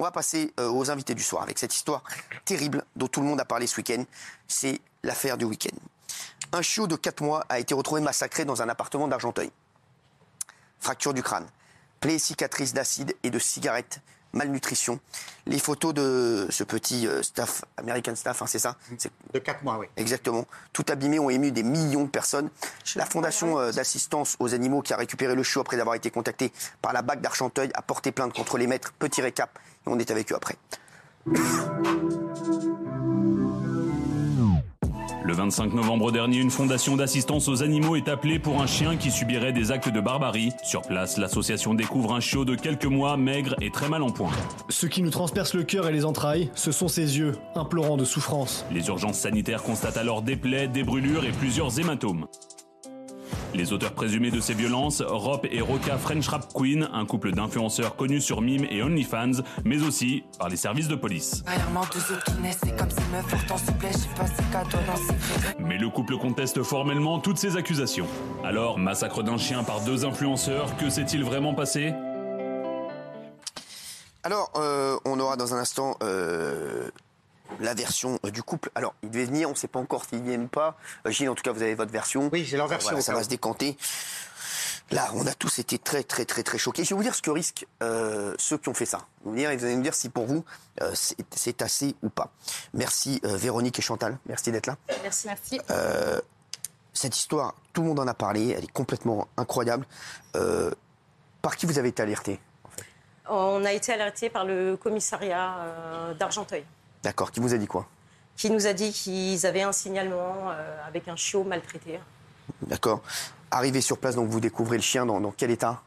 On va passer euh, aux invités du soir avec cette histoire terrible dont tout le monde a parlé ce week-end. C'est l'affaire du week-end. Un chiot de 4 mois a été retrouvé massacré dans un appartement d'Argenteuil. Fracture du crâne, plaies cicatrices d'acide et de cigarettes, malnutrition. Les photos de ce petit euh, staff, American staff, hein, c'est ça C'est De 4 mois, oui. Exactement. Tout abîmé ont ému des millions de personnes. La fondation euh, d'assistance aux animaux qui a récupéré le chiot après avoir été contacté par la BAC d'Argenteuil a porté plainte contre les maîtres. Petit récap, et on est avec eux après. Le 25 novembre dernier, une fondation d'assistance aux animaux est appelée pour un chien qui subirait des actes de barbarie. Sur place, l'association découvre un chiot de quelques mois, maigre et très mal en point. Ce qui nous transperce le cœur et les entrailles, ce sont ses yeux, implorant de souffrance. Les urgences sanitaires constatent alors des plaies, des brûlures et plusieurs hématomes. Les auteurs présumés de ces violences, Rob et Roca French Rap Queen, un couple d'influenceurs connus sur Mime et OnlyFans, mais aussi par les services de police. Mais le couple conteste formellement toutes ces accusations. Alors, massacre d'un chien par deux influenceurs, que s'est-il vraiment passé? Alors, euh, on aura dans un instant euh, la version euh, du couple. Alors, il devait venir, on ne sait pas encore s'il vient ou pas. Euh, Gilles, en tout cas, vous avez votre version. Oui, j'ai leur version, Voilà, ça va se décanter. Là, on a tous été très, très, très, très choqués. Je vais vous dire ce que risquent euh, ceux qui ont fait ça. Vous, dire, vous allez me dire si pour vous, euh, c'est assez ou pas. Merci euh, Véronique et Chantal. Merci d'être là. Merci. Merci. Cette histoire, tout le monde en a parlé. Elle est complètement incroyable. Euh, par qui vous avez été alerté On a été alerté par le commissariat euh, d'Argenteuil D'accord. Qui vous a dit quoi? Qui nous a dit qu'ils avaient un signalement euh, avec un chiot maltraité. D'accord. Arrivé sur place, donc vous découvrez le chien dans, dans quel état?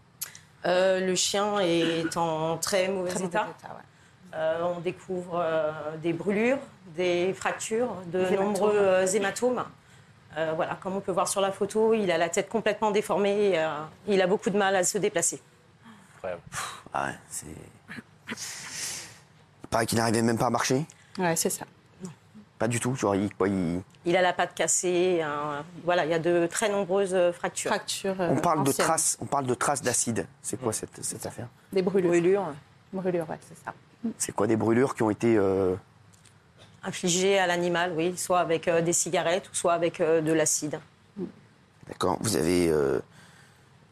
Euh, le chien est en très mauvais Très mauvais état. état, ouais. Euh, on découvre euh, des brûlures, des fractures, de Des hématomes. nombreux euh, hématomes. Euh, voilà, comme on peut voir sur la photo, il a la tête complètement déformée. et, euh, il a beaucoup de mal à se déplacer. Ah ouais, c'est. Il paraît qu'il n'arrivait même pas à marcher. Ouais, c'est ça. Pas du tout. Genre, il, quoi, il- Il a la patte cassée. Voilà, il y a de très nombreuses euh, fractures. Fracture. On euh, parle de traces. On parle de traces d'acide. C'est quoi cette, cette affaire? Des brûlures. Brûlures Brûlures, ouais, c'est ça. C'est quoi des brûlures qui ont été euh, infligées à l'animal, oui, soit avec euh, des cigarettes ou soit avec euh, de l'acide. D'accord. Vous avez euh,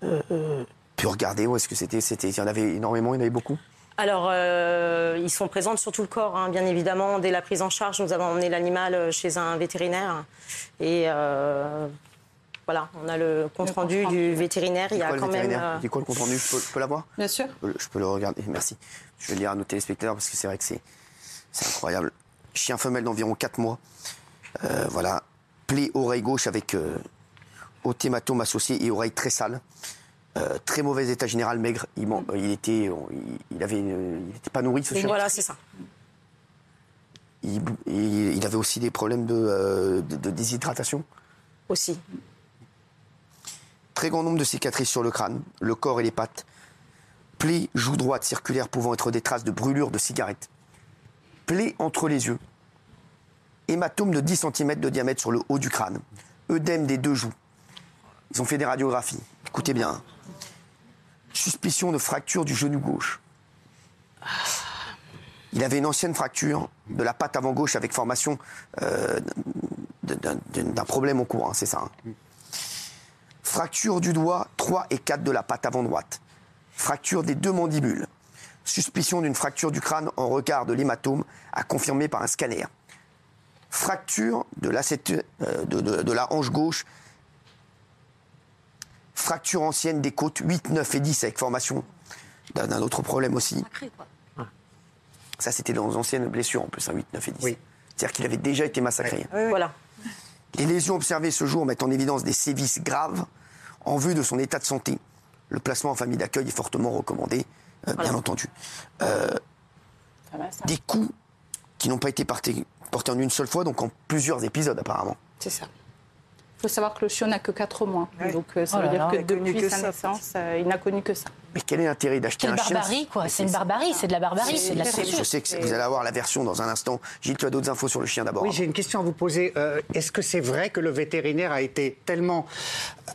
euh, euh, pu regarder où est-ce que c'était? C'était. Il y en avait énormément. Il y en avait beaucoup? Alors, euh, ils sont présents sur tout le corps, hein, bien évidemment. Dès la prise en charge, nous avons emmené l'animal euh, chez un vétérinaire. Et euh, voilà, on a le compte rendu compte du vétérinaire. Il y a quoi le quand même. euh, C'est quoi le compte rendu Je peux, je peux l'avoir Bien sûr. Je peux- Je peux le regarder. Merci. Je vais le lire à nos téléspectateurs parce que c'est vrai que c'est c'est incroyable. Chien femelle d'environ 4 mois. Euh, voilà. Plaie oreille gauche avec euh, hématome associé et oreille très sale. Euh, très mauvais état général, maigre. Il, il était, il, avait, une- il n'était pas nourri, ce chien. voilà, c'est ça. Il, avait aussi des problèmes de, euh, de- de déshydratation. Aussi. Très grand nombre de cicatrices sur le crâne, le corps et les pattes. Plaie joue droite circulaire pouvant être des traces de brûlure de cigarette. Plaie entre les yeux. Hématome de 10 cm de diamètre sur le haut du crâne. Œdème des deux joues. Ils ont fait des radiographies. Écoutez bien. Suspicion de fracture du genou gauche. Il avait une ancienne fracture de la patte avant gauche avec formation euh, d'un problème au cours, hein, c'est ça. hein. Fracture du doigt 3 et 4 de la patte avant droite. Fracture des deux mandibules. Suspicion d'une fracture du crâne en regard de l'hématome à confirmer par un scanner. Fracture de, l'acétu- euh, la hanche gauche. Fracture ancienne des côtes 8, 9 et 10 avec formation d'un autre problème aussi. Ça, c'était dans les anciennes blessures en plus, hein, 8, 9 et 10. Oui. C'est-à-dire qu'il avait déjà été massacré. Voilà. Les lésions observées ce jour mettent en évidence des sévices graves en vue de son état de santé. Le placement en famille d'accueil est fortement recommandé, euh, bien entendu. Euh, des coups qui n'ont pas été portés, portés en une seule fois, donc en plusieurs épisodes apparemment. C'est ça. Il faut savoir que le chiot n'a que 4 mois. Donc euh, ça Oh veut dire là. que depuis que sa ça, naissance, euh, il n'a connu que ça. Mais quel est l'intérêt d'acheter un chien barbarie, quoi. C'est une barbarie, c'est de la barbarie, c'est de la Je torture. sais que vous allez avoir la version dans un instant. Gilles, tu as d'autres infos sur le chien d'abord. Oui, j'ai une question à vous poser. Euh, Est-ce que c'est vrai que le vétérinaire a été tellement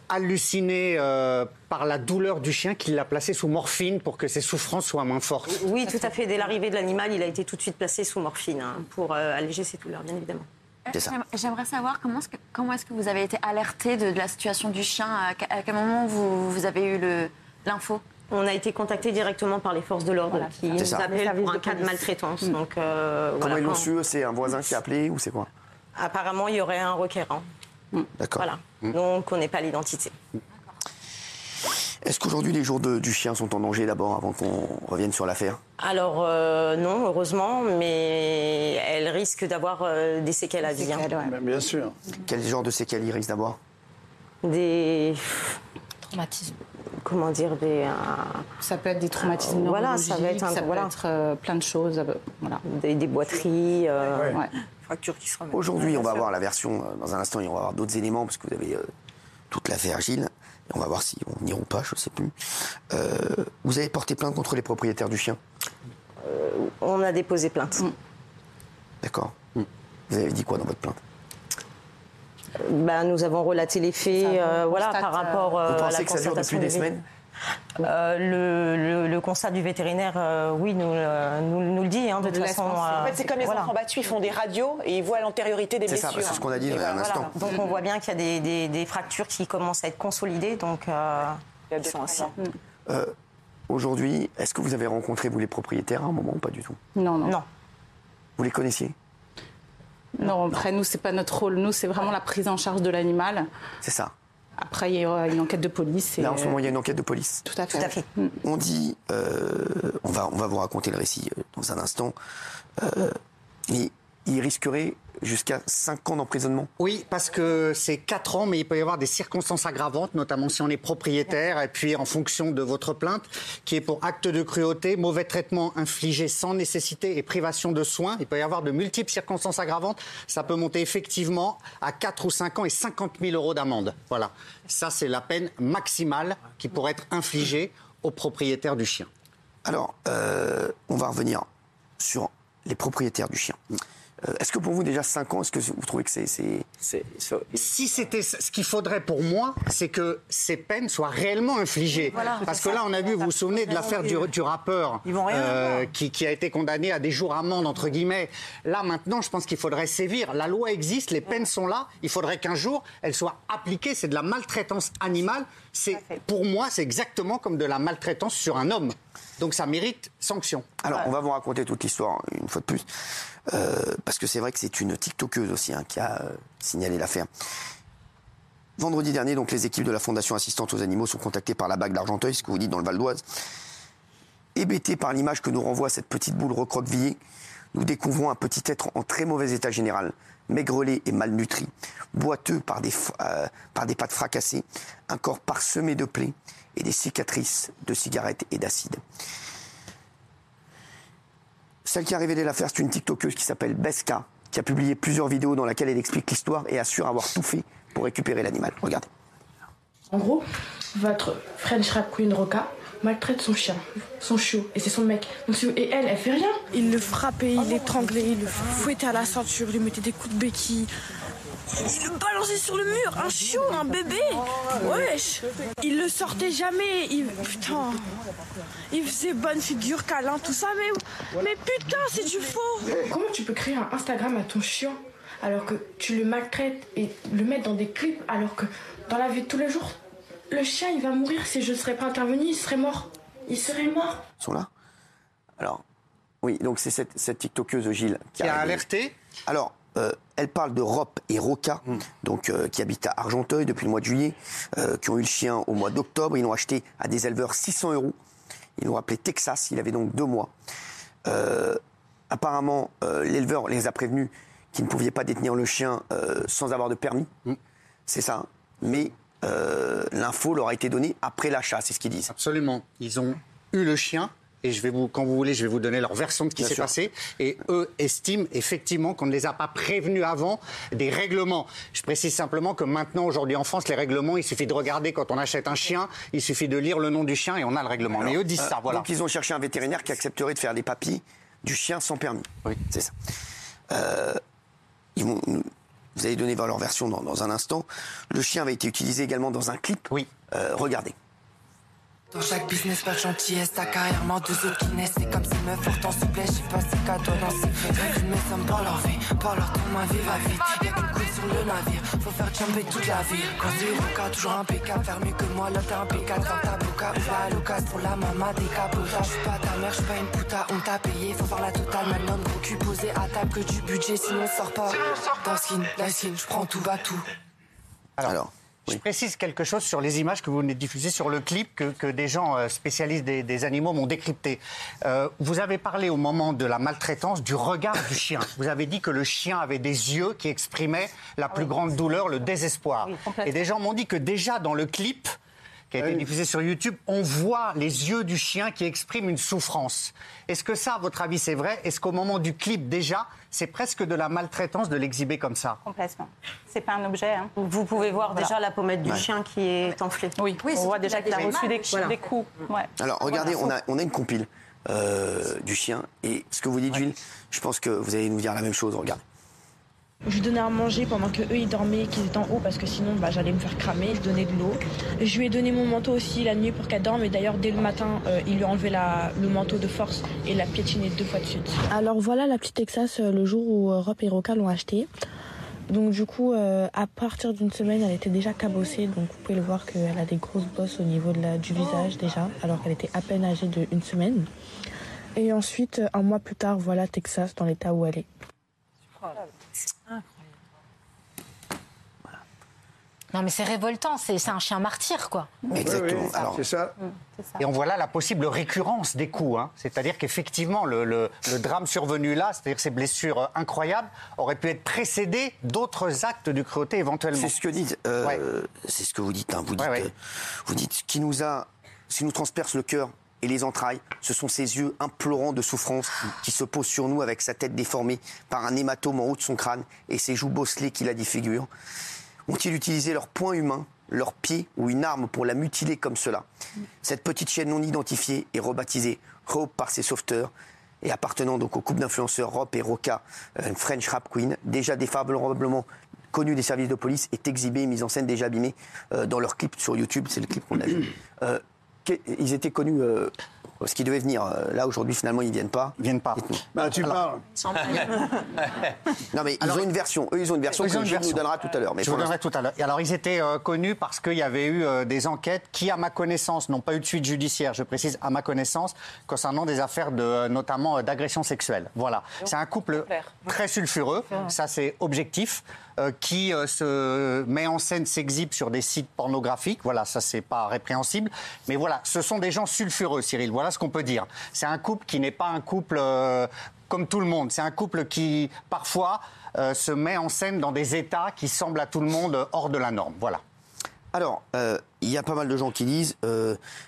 halluciné euh, par la douleur du chien qu'il l'a placé sous morphine pour que ses souffrances soient moins fortes? Oui, tout à fait. Dès l'arrivée de l'animal, il a été tout de suite placé sous morphine hein, pour euh, alléger ses douleurs, bien évidemment. C'est ça. J'aime- J'aimerais savoir comment est-ce que, comment est-ce que vous avez été alerté de, de la situation du chien. À, que- à quel moment vous, vous avez eu le- l'info? On a été contacté directement par les forces de l'ordre qui nous appellent pour un cas de maltraitance. Donc, euh, Comment voilà, ils l'ont quand- su eux? C'est un voisin qui a appelé ou c'est quoi? Apparemment, il y aurait un requérant. D'accord. Voilà. Donc, on n'est pas l'identité. Est-ce qu'aujourd'hui les jours de- du chien sont en danger d'abord avant qu'on revienne sur l'affaire? Alors, euh, non, heureusement, mais elle risque d'avoir euh, des séquelles à vie. hein. Ouais. Bien sûr. Quel genre de séquelles il risque d'avoir? Des. Traumatisme. Comment dire Des. euh, Ça peut être des traumatismes Voilà, ça va être un- ça peut voilà. être euh, plein de choses. voilà. des, des boiteries. euh, Ouais. Fractures qui se remettent. Aujourd'hui, on va voir la version dans un instant et on va avoir d'autres éléments parce que vous avez euh, toute l'affaire Gilles. Et on va voir si on ira ou pas, je ne sais plus. Euh, vous avez porté plainte contre les propriétaires du chien? On a déposé plainte. D'accord. Vous avez dit quoi dans votre plainte? Bah, nous avons relaté les faits euh, voilà, par rapport euh, Vous à la pensez que ça dure depuis des semaines? Euh, le, le- le constat du vétérinaire, euh, oui, nous, euh, nous, nous le dit. hein, de toute façon, euh, En fait, c'est comme les voilà. enfants battus, ils font des radios et ils voient l'antériorité des C'est ça, blessures. c'est ce qu'on a dit il y a un voilà. instant. Donc on voit bien qu'il y a des, des- des fractures qui commencent à être consolidées. Donc, euh, Il y a. Aujourd'hui, est-ce que vous avez rencontré, vous, les propriétaires à un moment ou pas du tout? Non, non. non. Vous les connaissiez? Non, après, nous, c'est pas notre rôle. Nous, c'est vraiment la prise en charge de l'animal. C'est ça. Après, il y aura une enquête de police. Et... Là, en ce moment, il y a une enquête de police. Tout à fait. Tout à fait. On dit, euh, on, va, on va vous raconter le récit euh, dans un instant, euh, mais il risquerait jusqu'à 5 ans d'emprisonnement. Oui, parce que c'est 4 ans, mais il peut y avoir des circonstances aggravantes, notamment si on est propriétaire, et puis en fonction de votre plainte, qui est pour acte de cruauté, mauvais traitement infligé sans nécessité et privation de soins. Il peut y avoir de multiples circonstances aggravantes. Ça peut monter effectivement à 4 ou 5 ans et 50 000 euros d'amende. Voilà. Ça, c'est la peine maximale qui pourrait être infligée au propriétaire du chien. Alors, euh, on va revenir sur les propriétaires du chien. Euh, est-ce que pour vous, déjà 5 ans, est-ce que vous trouvez que c'est... c'est- C'est- Si c'était ce qu'il faudrait pour moi, c'est que ces peines soient réellement infligées. Parce que là, on a vu, vous vous souvenez de l'affaire du, du rappeur Ils vont rien avoir. qui, qui a été condamné à des jours amende, entre guillemets. Là, maintenant, je pense qu'il faudrait sévir. La loi existe, les peines sont là. Il faudrait qu'un jour, elles soient appliquées. C'est de la maltraitance animale. C'est, pour moi, c'est exactement comme de la maltraitance sur un homme. Donc ça mérite sanction. Alors, on va vous raconter toute l'histoire une fois de plus, euh, parce que c'est vrai que c'est une TikTokeuse aussi hein, qui a euh, signalé l'affaire. Vendredi dernier, donc, les équipes de la Fondation Assistante aux Animaux sont contactées par la bague d'Argenteuil, ce que vous dites dans le Val d'Oise. Hébétés par l'image que nous renvoie cette petite boule recroquevillée, nous découvrons un petit être en très mauvais état général, maigrelet et malnutri, boiteux par des, euh, par des pattes fracassées, un corps parsemé de plaies et des cicatrices de cigarettes et d'acide. Celle qui a révélé l'affaire, c'est une TikTokeuse qui s'appelle Beska, qui a publié plusieurs vidéos dans lesquelles elle explique l'histoire et assure avoir tout fait pour récupérer l'animal. Regardez. En gros, votre French Rap Queen Roca maltraite son chien, son chiot, et c'est son mec. Donc, et elle, elle fait rien. Il le frappait, il l'étranglait, il le fouettait à la ceinture, il lui mettait des coups de béquille. Il le balançait sur le mur, un chiot, un bébé. Wesh. Il le sortait jamais. Il, putain. Il faisait bonne figure, câlin, tout ça, mais, mais putain, c'est du faux. Comment tu peux créer un Instagram à ton chien alors que tu le maltraites et le mettre dans des clips alors que dans la vie de tous les jours, le chien il va mourir si je ne serais pas intervenu, il serait mort. Il serait mort. Ils sont là Alors, oui, donc c'est cette, cette TikTokeuse Gilles Qui a révélé. alerté Alors, euh, elle parle de Rop et Roca, donc euh, qui habitent à Argenteuil depuis le mois de juillet, euh, qui ont eu le chien au mois d'octobre. Ils l'ont acheté à des éleveurs 600 euros. Ils l'ont appelé Texas. Il avait donc deux mois. Apparemment, l'éleveur les a prévenus qu'ils ne pouvaient pas détenir le chien sans avoir de permis. C'est ça. hein. Mais l'info leur a été donnée après l'achat, c'est ce qu'ils disent. Absolument. Ils ont eu le chien et je vais vous, quand vous voulez, je vais vous donner leur version de ce qui s'est passé. Et eux estiment effectivement qu'on ne les a pas prévenus avant des règlements. Je précise simplement que maintenant, aujourd'hui en France, les règlements, il suffit de regarder quand on achète un chien, il suffit de lire le nom du chien et on a le règlement. Mais eux disent euh, ça, voilà. Donc ils ont cherché un vétérinaire qui accepterait de faire les papiers du chien sans permis. Oui. C'est ça. Euh, ils vont nous- vous allez donner leur version dans, dans un instant. Le chien avait été utilisé également dans un clip. Oui. Euh, regardez. Dans chaque business, pas de gentillesse, ta carrière mort deux autres qui naissent. C'est comme ces meufs pourtant souplesse, j'ai passé cadeau dans ces faits. Mes sommes pour leur vie, pour leur temps, ma vie va vite. Y'a qu'une couille sur le navire, faut faire jumper toute la ville. Quand c'est Roca, toujours impeccable, faire mieux que moi, l'autre impeccable. Dans ta boca, ouvre la l'occasion pour la maman décapotage. J'suis pas ta mère, j'suis pas une puta, on t'a payé, faut faire la totale. Maintenant, gros cul posé à table que du budget, sinon on sort pas. Dans skin, la skin, j'prends tout, bas tout. Alors, Je précise quelque chose sur les images que vous venez de diffuser sur le clip que, que des gens euh, spécialistes des, des animaux m'ont décrypté. Euh, vous avez parlé au moment de la maltraitance du regard du chien. Vous avez dit que le chien avait des yeux qui exprimaient la plus grande douleur, le désespoir. Et des gens m'ont dit que déjà dans le clip qui a été diffusé sur YouTube, on voit les yeux du chien qui expriment une souffrance. Est-ce que ça, à votre avis, c'est vrai? Est-ce qu'au moment du clip, déjà, c'est presque de la maltraitance de l'exhiber comme ça? Complètement. C'est pas un objet. hein. Vous pouvez voir Voilà. déjà la pommette du Ouais. chien qui est enflée. Oui, on voit déjà qu'il a reçu des, des coups. Ouais. Alors, regardez, on a, on a une compile euh, du chien. Et ce que vous dites, Jules, je pense que vous allez nous dire la même chose. Regardez. Je lui donnais à manger pendant que eux ils dormaient, qu'ils étaient en haut parce que sinon bah, j'allais me faire cramer. Je donnais de l'eau. Je lui ai donné mon manteau aussi la nuit pour qu'elle dorme. Et d'ailleurs dès le matin, euh, il lui a enlevé la- le manteau de force et l'a piétiné deux fois de suite. Alors voilà la petite Texas euh, le jour où euh, Rob et Roca l'ont acheté. Donc du coup, euh, à partir d'une semaine, elle était déjà cabossée. Donc vous pouvez le voir qu'elle a des grosses bosses au niveau de la, du visage déjà, alors qu'elle était à peine âgée de une semaine. Et ensuite, un mois plus tard, voilà Texas dans l'état où elle est. Non, mais c'est révoltant, c'est un chien martyr, quoi. Exactement. Alors, C'est ça. Et on voit là la possible récurrence des coups. hein. C'est-à-dire qu'effectivement, le, le- le drame survenu là, c'est-à-dire ces blessures euh, incroyables, auraient pu être précédées d'autres actes de cruauté éventuellement. C'est ce que dites. euh, C'est ce que vous dites. hein. Vous dites, euh, vous dites ce qui nous a, ce qui nous transperce le cœur et les entrailles. Ce sont ces yeux implorants de souffrance qui se posent sur nous avec sa tête déformée par un hématome en haut de son crâne et ses joues bosselées qui la défigurent. Ont-ils utilisé leur poing humain, leur pied ou une arme pour la mutiler comme cela? Cette petite chienne non identifiée est rebaptisée Hope par ses sauveteurs et appartenant donc au couple d'influenceurs Rob et Roca, euh, une French Rap Queen, déjà défavorablement connue des services de police, est exhibée mise en scène déjà abîmée euh, dans leur clip sur YouTube. C'est le clip qu'on a vu. Euh, ils étaient connus. Ce qui devait venir. euh, là, aujourd'hui, finalement, ils viennent pas. Ils viennent pas. Bah, tu parles. non, mais Alors- ils ont une version. Eux, ils ont une version Ils ont que une Gilles nous version. donnera tout à l'heure. Mais Je vous donnerai tout à l'heure. Et Alors, ils étaient euh, connus parce qu'il y avait eu euh, des enquêtes qui, à ma connaissance, n'ont pas eu de suite judiciaire. Je précise, à ma connaissance, concernant des affaires de, euh, notamment euh, d'agression sexuelle. Voilà. C'est un couple très sulfureux. Ça, c'est objectif. Euh, qui euh, se met en scène, s'exhibe sur des sites pornographiques. Voilà, ça, c'est pas répréhensible. Mais voilà, ce sont des gens sulfureux, Cyril. Voilà ce qu'on peut dire. C'est un couple qui n'est pas un couple euh, comme tout le monde. C'est un couple qui, parfois, se met en scène dans des états qui semblent à tout le monde hors de la norme. Voilà. Alors, euh, il y a pas mal de gens qui disent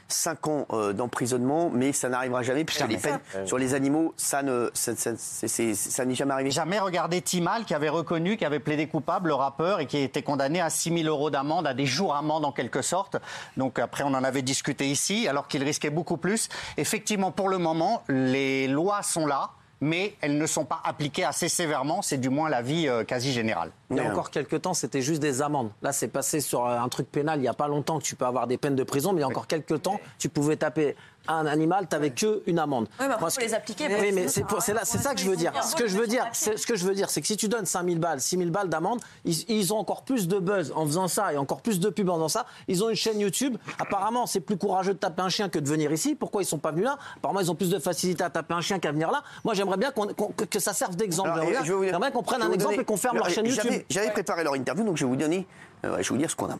5 ans euh, d'emprisonnement, mais ça n'arrivera jamais, puisque Jamais. les peines Ça. sur les animaux, ça ne, ça, n'est jamais arrivé. Jamais regardé Timal, qui avait reconnu, qui avait plaidé coupable, le rappeur, et qui été condamné à 6 000 euros d'amende, à des jours amende en quelque sorte. Donc après, on en avait discuté ici, alors qu'il risquait beaucoup plus. Effectivement, pour le moment, les lois sont là. Mais elles ne sont pas appliquées assez sévèrement, c'est du moins l'avis euh, quasi général. Il y a encore quelques temps, c'était juste des amendes. Là, c'est passé sur euh, un truc pénal il n'y a pas longtemps que tu peux avoir des peines de prison, mais il y a encore quelques temps, tu pouvais taper un animal, tu n'avais que une amende. Oui, mais après, Moi, faut ce les appliquer, Oui, mais c'est ça que je veux dire. Ce que je veux dire, c'est ce que je veux dire, c'est que si tu donnes 5000 balles, 6000 balles d'amende, ils, ils ont encore plus de buzz en faisant ça et encore plus de pub en faisant ça. Ils ont une chaîne YouTube. Apparemment, c'est plus courageux de taper un chien que de venir ici. Pourquoi ils sont pas venus là? Apparemment, ils ont plus de facilité à taper un chien qu'à venir là. Moi, j'aimerais bien que- que ça serve d'exemple. J'aimerais qu'on prenne un exemple donner- et qu'on ferme leur chaîne YouTube. J'avais préparé leur interview, donc je vais vous donner, euh, je vais vous dire ce qu'on a.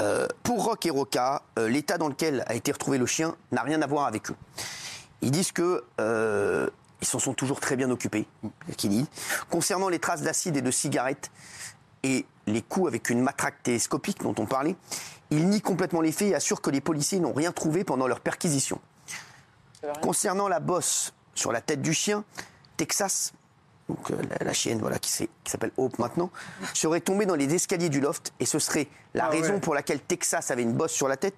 Euh, pour Rock et Roca, euh, l'état dans lequel a été retrouvé le chien n'a rien à voir avec eux. Ils disent que euh, ils s'en sont toujours très bien occupés. qu'ils disent. Concernant les traces d'acide et de cigarettes et les coups avec une matraque télescopique dont on parlait, ils nient complètement les faits et assurent que les policiers n'ont rien trouvé pendant leur perquisition. Concernant la bosse sur la tête du chien, Texas, donc euh, la, la chienne voilà, qui s'appelle Hope maintenant, serait tombée dans les escaliers du loft et ce serait la Ah raison ouais. pour laquelle Texas avait une bosse sur la tête.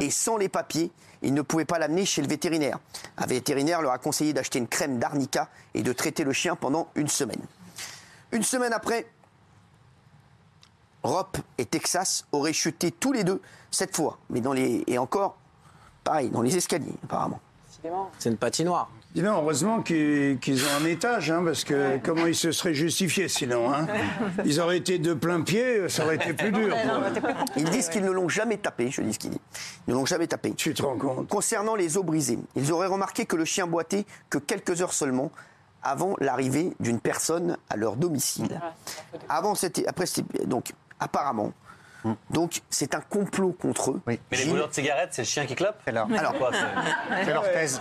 Et sans les papiers, ils ne pouvaient pas l'amener chez le vétérinaire. Un vétérinaire leur a conseillé d'acheter une crème d'arnica et de traiter le chien pendant une semaine. Une semaine après, Rop et Texas auraient chuté tous les deux cette fois, mais dans les et encore pareil dans les escaliers apparemment. C'est une patinoire. Dis donc, heureusement qu'ils qu'ils ont un étage, hein, parce que comment ils se seraient justifiés sinon hein? Ils auraient été de plein pied, ça aurait été plus dur. Ils disent qu'ils ne l'ont jamais tapé, je dis ce qu'ils disent. Ils ne l'ont jamais tapé. Tu te rends compte? Concernant les os brisés, ils auraient remarqué que le chien boitait que quelques heures seulement avant l'arrivée d'une personne à leur domicile. Avant c'était après c'était donc apparemment donc c'est un complot contre eux. Mais les Gilles, brûleurs de cigarettes, c'est le chien qui clope? C'est leur, Alors, Quoi, c'est- c'est leur thèse.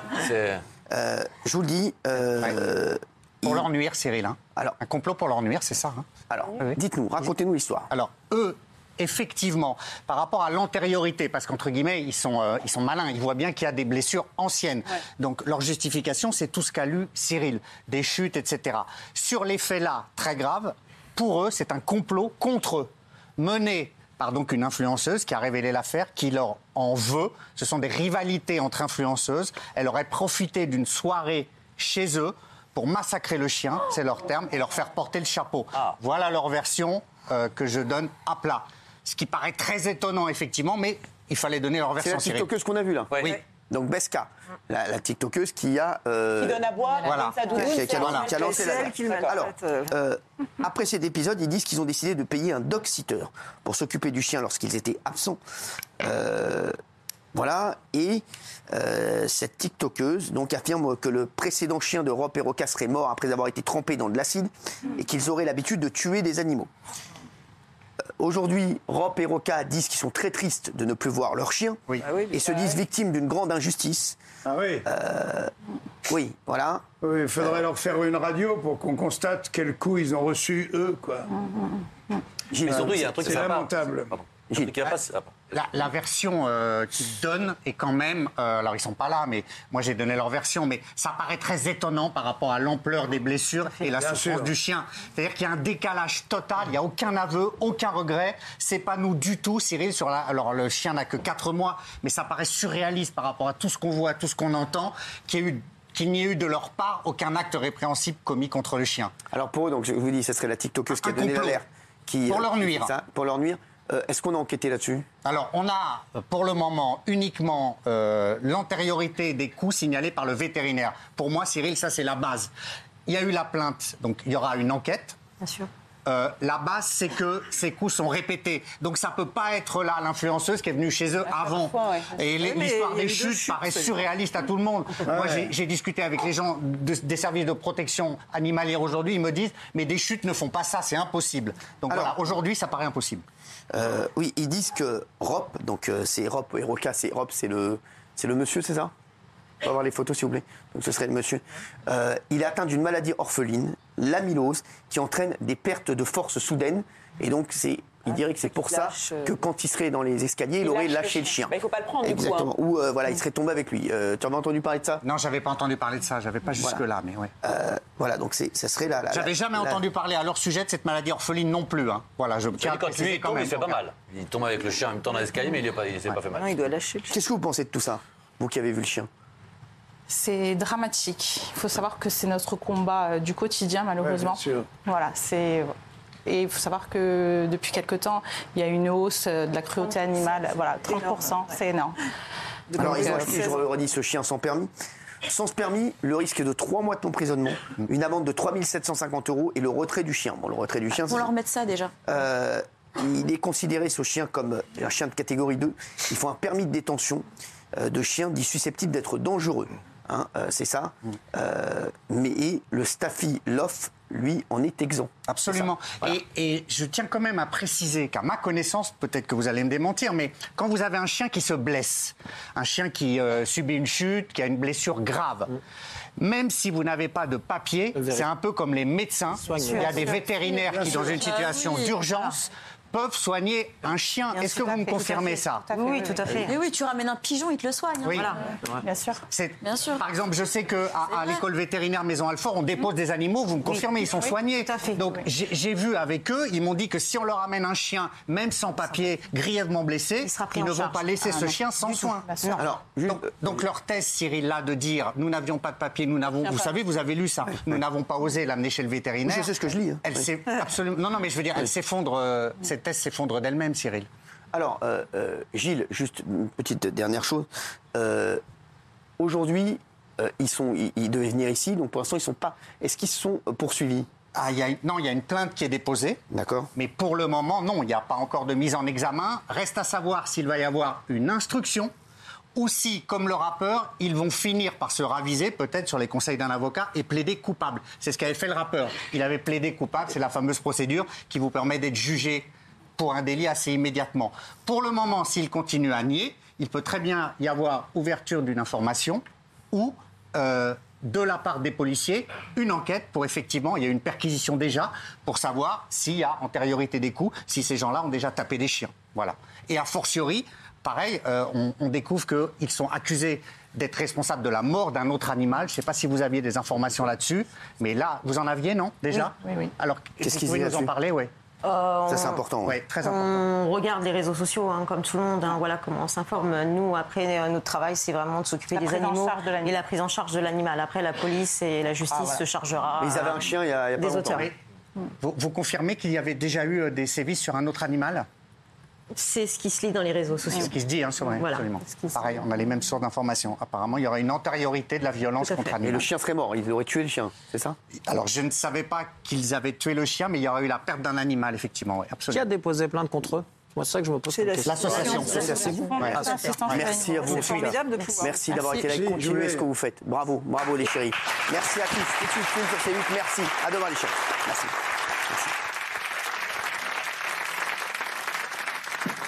Euh, je vous le dis. euh, Pour leur nuire, Cyril. hein. Alors, Un complot pour leur nuire, c'est ça. hein. alors dites-nous, racontez-nous l'histoire. Alors, eux, effectivement, par rapport à l'antériorité, parce qu'entre guillemets, ils sont, euh, ils sont malins, ils voient bien qu'il y a des blessures anciennes. Donc, leur justification, c'est tout ce qu'a lu Cyril, des chutes, etc. Sur les faits là, très graves, pour eux, c'est un complot contre eux, mené par donc une influenceuse qui a révélé l'affaire, qui leur en veut. Ce sont des rivalités entre influenceuses. Elle aurait profité d'une soirée chez eux pour massacrer le chien, c'est leur terme, et leur faire porter le chapeau. Voilà leur version euh, que je donne à plat. Ce qui paraît très étonnant, effectivement, mais il fallait donner leur C'est version. la Cyril. TikTokeuse qu'on a vue là. Oui. Donc Beska, la, la TikTokeuse qui a euh, Qui donne à boire, Voilà. doudoune, qui a- qui a- c'est- qui a lancé la. Alors, maltraite. euh, après cet épisode, ils disent qu'ils ont décidé de payer un dog sitter pour s'occuper du chien lorsqu'ils étaient absents. Euh, voilà, et euh, cette TikTokeuse donc affirme que le précédent chien de Rob et Roca serait mort après avoir été trempé dans de l'acide et qu'ils auraient l'habitude de tuer des animaux. Aujourd'hui, Rob et Roca disent qu'ils sont très tristes de ne plus voir leur chien et se disent victimes d'une grande injustice. Ah oui Euh, oui, voilà. Oui, il faudrait leur faire une radio pour qu'on constate quel coup ils ont reçu, eux, quoi. Mais surtout, il y a un truc qui C'est lamentable. Pas, ah, La, la version euh, qu'ils donnent est quand même, euh, alors ils sont pas là, mais moi j'ai donné leur version, mais ça paraît très étonnant par rapport à l'ampleur des blessures et la Bien souffrance sûr. du chien. C'est-à-dire qu'il y a un décalage total, il n'y a aucun aveu, aucun regret. C'est pas nous du tout, Cyril. Sur la, alors le chien n'a que 4 mois, mais ça paraît surréaliste par rapport à tout ce qu'on voit, tout ce qu'on entend, qu'il y ait eu qu'il n'y ait eu de leur part aucun acte répréhensible commis contre le chien. Alors pour eux, donc je vous dis, ce serait la TikTokeuse qui a donné l'alerte. Qui, Pour leur nuire. ça, pour leur nuire. Euh, Est-ce qu'on a enquêté là-dessus Alors, on a pour le moment uniquement euh, l'antériorité des coups signalés par le vétérinaire. Pour moi, Cyril, ça c'est la base. Il y a eu la plainte, donc il y aura une enquête. Bien sûr. Euh, la base, c'est que ces coups sont répétés. Donc ça peut pas être là l'influenceuse qui est venue chez eux avant. fois, ouais. Et Oui, l'histoire des chutes chutes, paraît surréaliste à tout le monde. Moi, ouais. j'ai- discuté avec les gens de- des services de protection animalière aujourd'hui. Ils me disent, mais des chutes ne font pas ça, c'est impossible. Donc Alors- voilà, aujourd'hui, ça paraît impossible. Euh, Oui, ils disent que Rop, donc euh, c'est Rop c'est Rop, c'est le, c'est le monsieur, c'est ça? On va voir les photos s'il vous plaît. Donc ce serait le monsieur. Euh, il est atteint d'une maladie orpheline, l'amylose, qui entraîne des pertes de force soudaines. Et donc c'est, il dirait que c'est pour ça lâche, euh, que quand il serait dans les escaliers, il, il aurait lâché le chien. chien. Bah, il faut pas le prendre, du coup, Exactement. hein. Ou euh, voilà, il serait tombé avec lui. Euh, tu avais entendu parler de ça? Non, j'avais pas entendu parler de ça. J'avais pas Voilà. jusque là, mais ouais. Euh, Voilà, donc c'est, ça serait la. la- J'avais jamais la- entendu parler à leur sujet de cette maladie orpheline non plus. Hein. Voilà, je tiens à Quand lui, il quand tombe, même. il fait pas mal. Il tombe avec le chien en même temps dans l'escalier, mais il ne s'est pas fait mal. Non, il doit lâcher le chien. Qu'est-ce que vous pensez de tout ça? Vous qui avez vu le chien? C'est dramatique. Il faut savoir que c'est notre combat euh, du quotidien, malheureusement. bien sûr. Voilà, c'est. Et il faut savoir que depuis quelque temps, il y a une hausse euh, de la cruauté animale. Voilà, 30%, c'est énorme. Alors, ils ont euh, acheté, je redis, ce chien sans permis. Sans ce permis, le risque est de 3 mois d'emprisonnement, une amende de 3 750 euros et le retrait du chien. Bon, le retrait du chien, Pour c'est- leur mettre ça déjà. Euh, il est considéré, ce chien, comme un chien de catégorie 2. Il faut un permis de détention de chien dit susceptible d'être dangereux. Hein, euh, c'est ça. Euh, mais et le Staffy Loff, lui, en est exempt. Absolument. Et, et je tiens quand même à préciser qu'à ma connaissance, peut-être que vous allez me démentir, mais quand vous avez un chien qui se blesse, un chien qui euh, subit une chute, qui a une blessure grave, même si vous n'avez pas de papier, c'est un peu comme les médecins. Il y a des vétérinaires qui, dans une situation Ah oui. d'urgence, peuvent soigner un chien. Bien Est-ce que vous me confirmez ça tout à fait, Oui, oui, tout à fait. Mais oui, tu ramènes un pigeon, il te le soigne. hein. Oui. Voilà. Bien sûr. C'est- Bien sûr. Par exemple, je sais qu'à à, l'école vétérinaire Maison Alfort, on dépose des animaux, vous me confirmez, ils sont Oui, soignés. tout à fait. Donc j'ai j'ai vu avec eux, ils m'ont dit que si on leur amène un chien, même sans papier, grièvement blessé, Il sera pris ils ne vont pas laisser Ah, ce non, chien sans soin. Bien sûr. Alors, Donc, leur thèse, Cyril, là, de dire nous n'avions pas de papier, nous n'avons. Vous savez, vous avez lu ça. Nous n'avons pas osé l'amener chez le vétérinaire. Je sais ce que je lis, hein. Elle Oui. s'est absolument. Non, non, mais je veux dire, elle s'effondre. euh, cette thèse s'effondre d'elle-même, Cyril. Alors, euh, euh, Gilles, juste une petite dernière chose. Euh, Aujourd'hui, ils, sont, ils, ils devaient venir ici, donc pour l'instant, ils sont pas. Est-ce qu'ils sont poursuivis? Ah, y a, non, il y a une plainte qui est déposée. D'accord. Mais pour le moment, non, il n'y a pas encore de mise en examen. Reste à savoir s'il va y avoir une instruction ou si, comme le rappeur, ils vont finir par se raviser, peut-être sur les conseils d'un avocat, et plaider coupable. C'est ce qu'avait fait le rappeur. Il avait plaidé coupable, c'est la fameuse procédure qui vous permet d'être jugé pour un délit assez immédiatement. Pour le moment, s'il continue à nier, il peut très bien y avoir ouverture d'une information ou euh, de la part des policiers une enquête pour effectivement, il y a une perquisition déjà pour savoir s'il y a antériorité des coups, si ces gens-là ont déjà tapé des chiens. Voilà. Et a fortiori, pareil, euh, on, on découvre qu'ils sont accusés d'être responsables de la mort d'un autre animal. Je ne sais pas si vous aviez des informations là-dessus, mais là, vous en aviez, non Déjà Oui, oui, oui. Alors, Qu'est-ce qu'ils nous en parler, oui. Euh, Ça, c'est important. Oui, très important. On regarde les réseaux sociaux, hein, comme tout le monde. hein, voilà comment on s'informe. Nous, après, euh, notre travail, c'est vraiment de s'occuper des animaux de et la prise en charge de l'animal. Après, la police et la justice Ah, voilà. se chargera. Mais ils avaient un chien il y a, il y a pas des longtemps. auteurs. Oui. Vous, vous confirmez qu'il y avait déjà eu euh, des sévices sur un autre animal? C'est ce qui se lit dans les réseaux sociaux. C'est ce qui se dit, hein, sur Voilà. absolument. Qui se- Pareil, on a les mêmes sources d'informations. Apparemment, il y aurait une antériorité de la violence contre Et animal. le chien serait mort, ils auraient tué le chien, c'est ça? Alors, je ne savais pas qu'ils avaient tué le chien, mais il y aurait eu la perte d'un animal, effectivement. oui, Qui a absolument. déposé plainte contre eux? Moi, c'est ça que je me pose. L'association. C'est vous? Ouais. Assistance Merci à vous. C'est formidable de pouvoir. Merci d'avoir été là et vais- ce que vous faites. Bravo, bravo les chéris. Merci à tous. Tout de suite, sur C8. Merci. À demain les chéris. Merci.